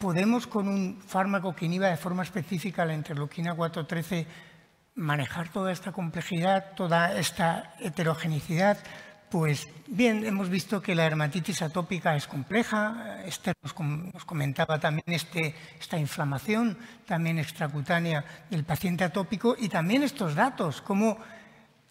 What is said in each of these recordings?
podemos con un fármaco que inhiba de forma específica la interleuquina 413 manejar toda esta complejidad, toda esta heterogenicidad, pues bien, hemos visto que la dermatitis atópica es compleja. Esther nos, comentaba también este, esta inflamación también extracutánea del paciente atópico y también estos datos, como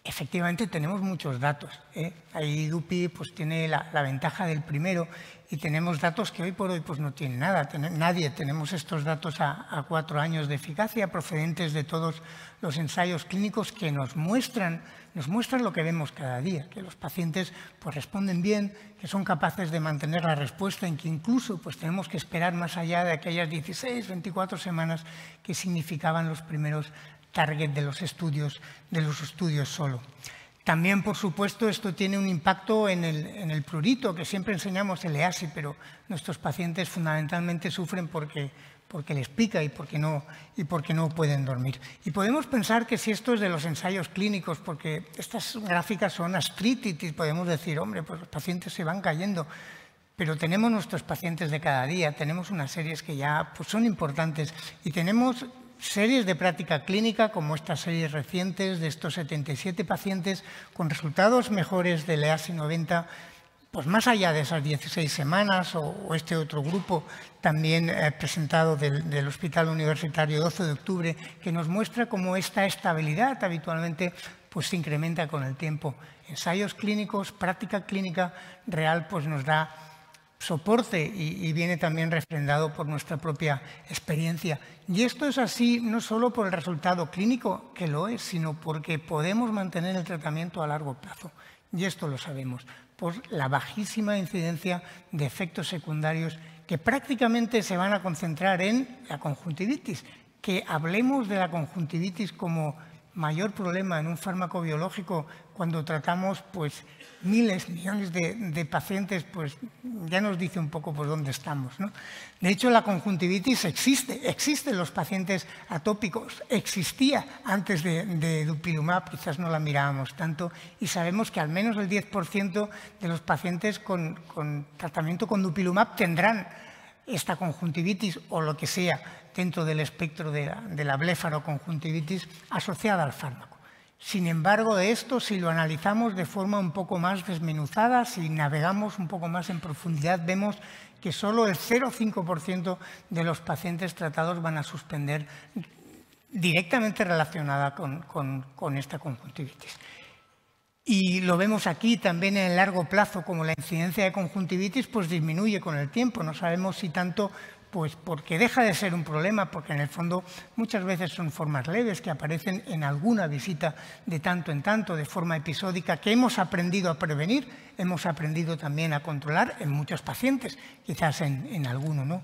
efectivamente tenemos muchos datos. ¿eh? Ahí DUPI pues, tiene la, ventaja del primero y tenemos datos que hoy por hoy pues, no tienen nada. nadie tenemos estos datos a, a cuatro años de eficacia procedentes de todos los ensayos clínicos que nos muestran nos muestran lo que vemos cada día, que los pacientes pues, responden bien, que son capaces de mantener la respuesta, en que incluso pues, tenemos que esperar más allá de aquellas 16, 24 semanas que significaban los primeros targets de los estudios, de los estudios solo. También, por supuesto, esto tiene un impacto en el, en el prurito, que siempre enseñamos el EASI, pero nuestros pacientes fundamentalmente sufren porque porque les pica y porque, no, y porque no pueden dormir. Y podemos pensar que si esto es de los ensayos clínicos, porque estas gráficas son astrititis, podemos decir, hombre, pues los pacientes se van cayendo, pero tenemos nuestros pacientes de cada día, tenemos unas series que ya pues, son importantes y tenemos series de práctica clínica como estas series recientes de estos 77 pacientes con resultados mejores del EASI 90 pues más allá de esas 16 semanas o, este otro grupo también eh, presentado del, Hospital Universitario 12 de octubre, que nos muestra cómo esta estabilidad habitualmente pues, se incrementa con el tiempo. Ensayos clínicos, práctica clínica real, pues nos da soporte y, viene también refrendado por nuestra propia experiencia. Y esto es así no solo por el resultado clínico, que lo es, sino porque podemos mantener el tratamiento a largo plazo. Y esto lo sabemos por la bajísima incidencia de efectos secundarios que prácticamente se van a concentrar en la conjuntivitis. Que hablemos de la conjuntivitis como mayor problema en un fármaco biológico cuando tratamos pues, miles, millones de, pacientes, pues ya nos dice un poco por dónde estamos. De hecho, la conjuntivitis existe, existen los pacientes atópicos, existía antes de, dupilumab, quizás no la mirábamos tanto, y sabemos que al menos el 10% de los pacientes con, tratamiento con dupilumab tendrán esta conjuntivitis o lo que sea dentro del espectro de la, blefaroconjuntivitis asociada al fármaco. Sin embargo, de esto, si lo analizamos de forma un poco más desmenuzada, si navegamos un poco más en profundidad, vemos que solo el 0,5% de los pacientes tratados van a suspender directamente relacionada con, esta conjuntivitis. Y lo vemos aquí también en el largo plazo, como la incidencia de conjuntivitis pues disminuye con el tiempo. No sabemos si tanto pues porque deja de ser un problema, porque en el fondo muchas veces son formas leves que aparecen en alguna visita de tanto en tanto, de forma episódica, que hemos aprendido a prevenir, hemos aprendido también a controlar en muchos pacientes, quizás en, en alguno, ¿no?